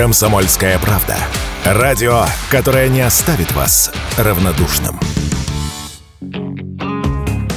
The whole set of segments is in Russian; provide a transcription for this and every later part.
«Комсомольская правда». Радио, которое не оставит вас равнодушным.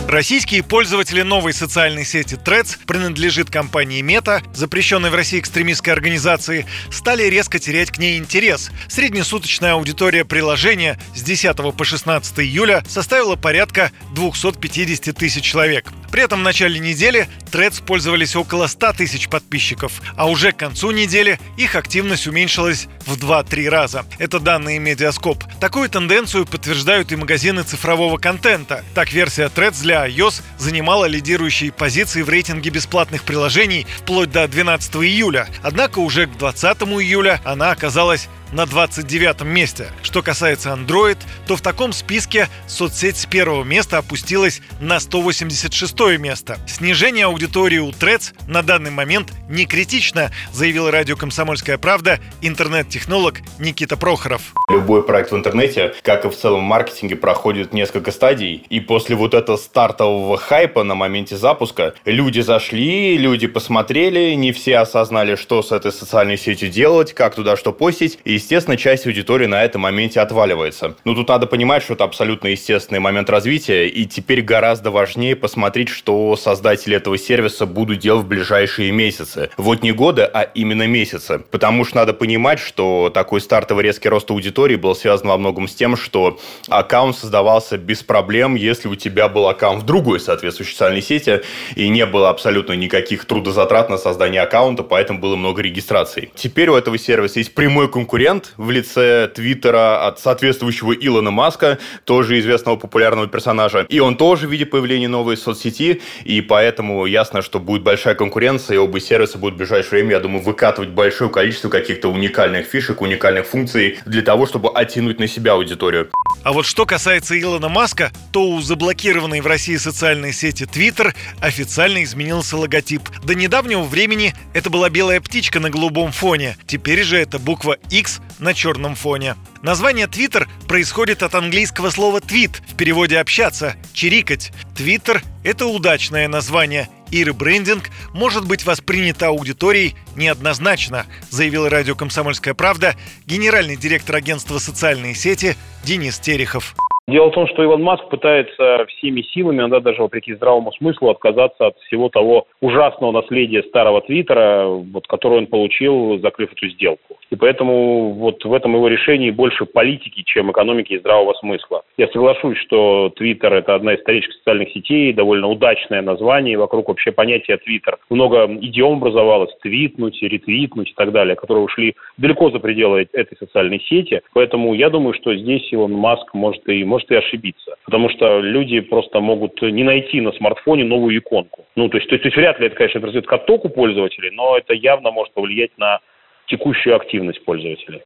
Российские пользователи новой социальной сети Threads принадлежит компании Meta, запрещенной в России экстремистской организации, стали резко терять к ней интерес. Среднесуточная аудитория приложения с 10 по 16 июля составила порядка 250 тысяч человек. При этом в начале недели Threads пользовались около 100 тысяч подписчиков, а уже к концу недели их активность уменьшилась в 2-3 раза. Это данные Медиаскоп. Такую тенденцию подтверждают и магазины цифрового контента. Так, версия Threads для iOS занимала лидирующие позиции в рейтинге бесплатных приложений вплоть до 12 июля. Однако уже к 20 июля она оказалась на 29 месте. Что касается Android, то в таком списке соцсеть с первого места опустилась на 186 место. Снижение аудитории у Threads на данный момент не критично, заявил радио «Комсомольская правда» интернет-технолог Никита Прохоров. Любой проект в интернете, как и в целом маркетинге, проходит несколько стадий. И после вот этого стартового хайпа на моменте запуска люди зашли, люди посмотрели, не все осознали, что с этой социальной сетью делать, как туда что постить. И естественно, часть аудитории на этом моменте отваливается. Но тут надо понимать, что это абсолютно естественный момент развития, и теперь гораздо важнее посмотреть, что создатели этого сервиса будут делать в ближайшие месяцы. Вот не годы, а именно месяцы. Потому что надо понимать, что такой стартовый резкий рост аудитории был связан во многом с тем, что аккаунт создавался без проблем, если у тебя был аккаунт в другой соответствующей социальной сети, и не было абсолютно никаких трудозатрат на создание аккаунта, поэтому было много регистраций. Теперь у этого сервиса есть прямой конкурент, конкурент в лице Твиттера от соответствующего Илона Маска, тоже известного популярного персонажа. И он тоже видит появление новой соцсети, и поэтому ясно, что будет большая конкуренция, и оба сервиса будут в ближайшее время, я думаю, выкатывать большое количество каких-то уникальных фишек, уникальных функций для того, чтобы оттянуть на себя аудиторию. А вот что касается Илона Маска, то у заблокированной в России социальной сети Twitter официально изменился логотип. До недавнего времени это была белая птичка на голубом фоне. Теперь же это буква X на черном фоне. Название Twitter происходит от английского слова «tweet», в переводе «общаться», «чирикать». Twitter – это удачное название, и ребрендинг может быть воспринят аудиторией неоднозначно, заявил радио «Комсомольская правда» генеральный директор агентства «Социальные сети» Денис Терехов. Дело в том, что Илон Маск пытается всеми силами, иногда даже вопреки здравому смыслу, отказаться от всего того ужасного наследия старого Твиттера, вот, которое он получил, закрыв эту сделку. И поэтому вот в этом его решении больше политики, чем экономики и здравого смысла. Я соглашусь, что Твиттер – это одна из старейших социальных сетей, довольно удачное название, вокруг вообще понятия Твиттер. Много идиом образовалось – твитнуть, ретвитнуть и так далее, которые ушли далеко за пределы этой социальной сети. Поэтому я думаю, что здесь Илон Маск может и может и ошибиться. Потому что люди просто могут не найти на смартфоне новую иконку. Ну, то есть, то есть, то есть вряд ли это, конечно, произойдет к оттоку пользователей, но это явно может повлиять на текущую активность пользователей.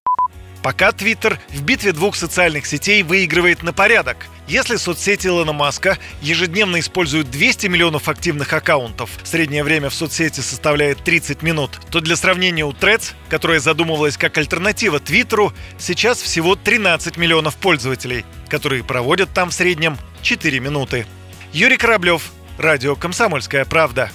Пока Твиттер в битве двух социальных сетей выигрывает на порядок. Если соцсети Илона Маска ежедневно используют 200 миллионов активных аккаунтов, среднее время в соцсети составляет 30 минут, то для сравнения у Threads, которая задумывалась как альтернатива Твиттеру, сейчас всего 13 миллионов пользователей, которые проводят там в среднем 4 минуты. Юрий Кораблев, Радио «Комсомольская правда».